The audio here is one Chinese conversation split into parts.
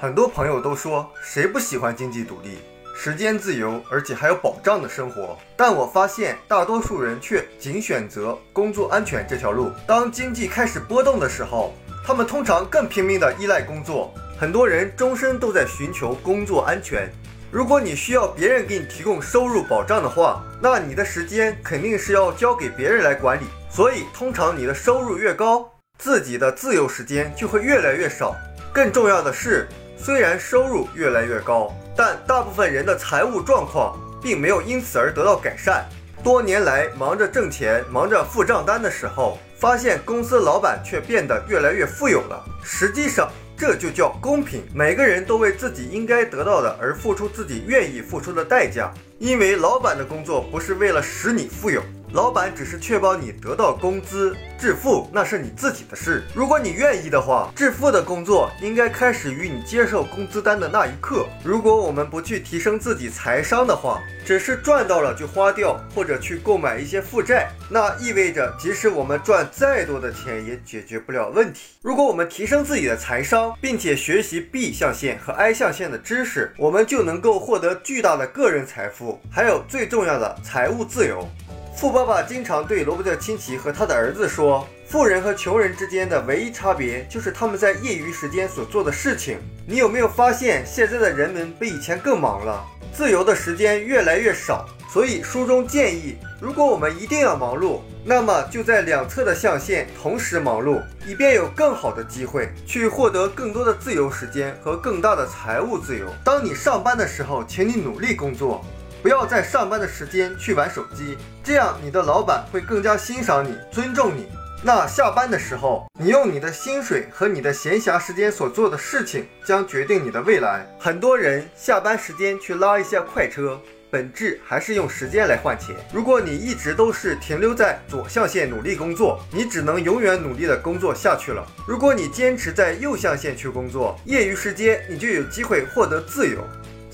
很多朋友都说，谁不喜欢经济独立、时间自由，而且还有保障的生活？但我发现，大多数人却仅选择工作安全这条路。当经济开始波动的时候，他们通常更拼命地依赖工作。很多人终身都在寻求工作安全。如果你需要别人给你提供收入保障的话，那你的时间肯定是要交给别人来管理。所以，通常你的收入越高，自己的自由时间就会越来越少。更重要的是，虽然收入越来越高，但大部分人的财务状况并没有因此而得到改善。多年来忙着挣钱、忙着付账单的时候，发现公司老板却变得越来越富有了。实际上，这就叫公平。每个人都为自己应该得到的而付出自己愿意付出的代价，因为老板的工作不是为了使你富有。老板只是确保你得到工资致富，那是你自己的事。如果你愿意的话，致富的工作应该开始于你接受工资单的那一刻。如果我们不去提升自己财商的话，只是赚到了就花掉，或者去购买一些负债，那意味着即使我们赚再多的钱，也解决不了问题。如果我们提升自己的财商，并且学习 B 象限和 I 象限的知识，我们就能够获得巨大的个人财富，还有最重要的财务自由。富爸爸经常对罗伯特清崎和他的儿子说：“富人和穷人之间的唯一差别就是他们在业余时间所做的事情。你有没有发现，现在的人们比以前更忙了，自由的时间越来越少？所以书中建议，如果我们一定要忙碌，那么就在两侧的象限同时忙碌，以便有更好的机会去获得更多的自由时间和更大的财务自由。当你上班的时候，请你努力工作。”不要在上班的时间去玩手机，这样你的老板会更加欣赏你、尊重你。那下班的时候，你用你的薪水和你的闲暇时间所做的事情，将决定你的未来。很多人下班时间去拉一下快车，本质还是用时间来换钱。如果你一直都是停留在左象限努力工作，你只能永远努力的工作下去了。如果你坚持在右象限去工作，业余时间你就有机会获得自由。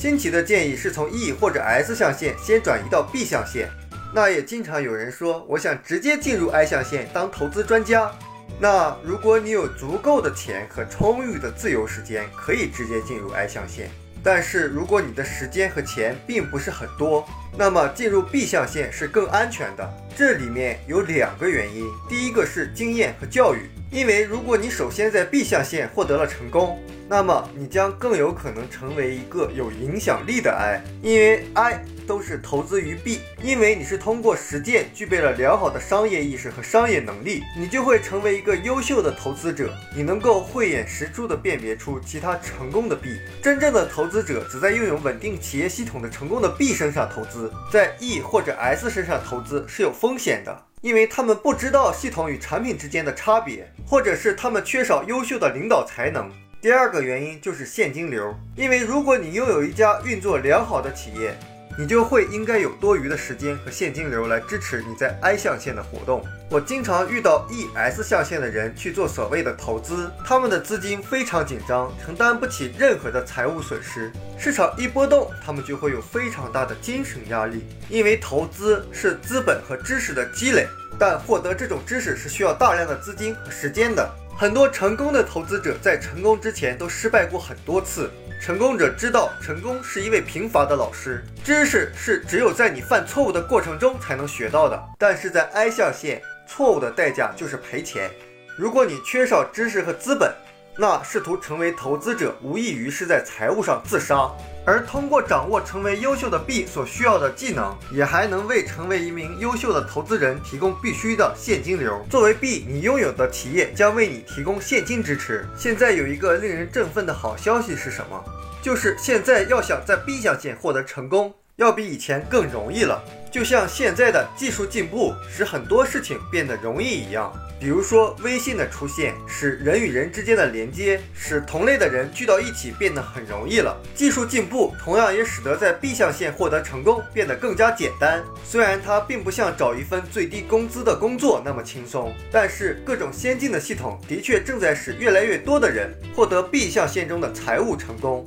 新奇的建议是从 E 或者 S 象限先转移到 B 象限。那也经常有人说，我想直接进入 I 象限当投资专家。那如果你有足够的钱和充裕的自由时间，可以直接进入 I 象限。但是如果你的时间和钱并不是很多，那么进入 B 象限是更安全的。这里面有两个原因，第一个是经验和教育。因为如果你首先在 B 象限获得了成功，那么你将更有可能成为一个有影响力的 I，因为 I 都是投资于 B，因为你是通过实践具备了良好的商业意识和商业能力，你就会成为一个优秀的投资者。你能够慧眼识珠地辨别出其他成功的 B。真正的投资者只在拥有稳定企业系统的成功的 B 身上投资，在 E 或者 S 身上投资是有风险的。因为他们不知道系统与产品之间的差别，或者是他们缺少优秀的领导才能。第二个原因就是现金流，因为如果你拥有一家运作良好的企业。你就会应该有多余的时间和现金流来支持你在 I 象限的活动。我经常遇到 E、S 象限的人去做所谓的投资，他们的资金非常紧张，承担不起任何的财务损失。市场一波动，他们就会有非常大的精神压力，因为投资是资本和知识的积累，但获得这种知识是需要大量的资金和时间的。很多成功的投资者在成功之前都失败过很多次。成功者知道，成功是一位贫乏的老师，知识是只有在你犯错误的过程中才能学到的。但是在 I 象限，错误的代价就是赔钱。如果你缺少知识和资本，那试图成为投资者，无异于是在财务上自杀。而通过掌握成为优秀的 B 所需要的技能，也还能为成为一名优秀的投资人提供必须的现金流。作为 B，你拥有的企业将为你提供现金支持。现在有一个令人振奋的好消息是什么？就是现在要想在 B 象限获得成功，要比以前更容易了。就像现在的技术进步使很多事情变得容易一样。比如说，微信的出现使人与人之间的连接，使同类的人聚到一起变得很容易了。技术进步同样也使得在 B 象限获得成功变得更加简单。虽然它并不像找一份最低工资的工作那么轻松，但是各种先进的系统的确正在使越来越多的人获得 B 象限中的财务成功。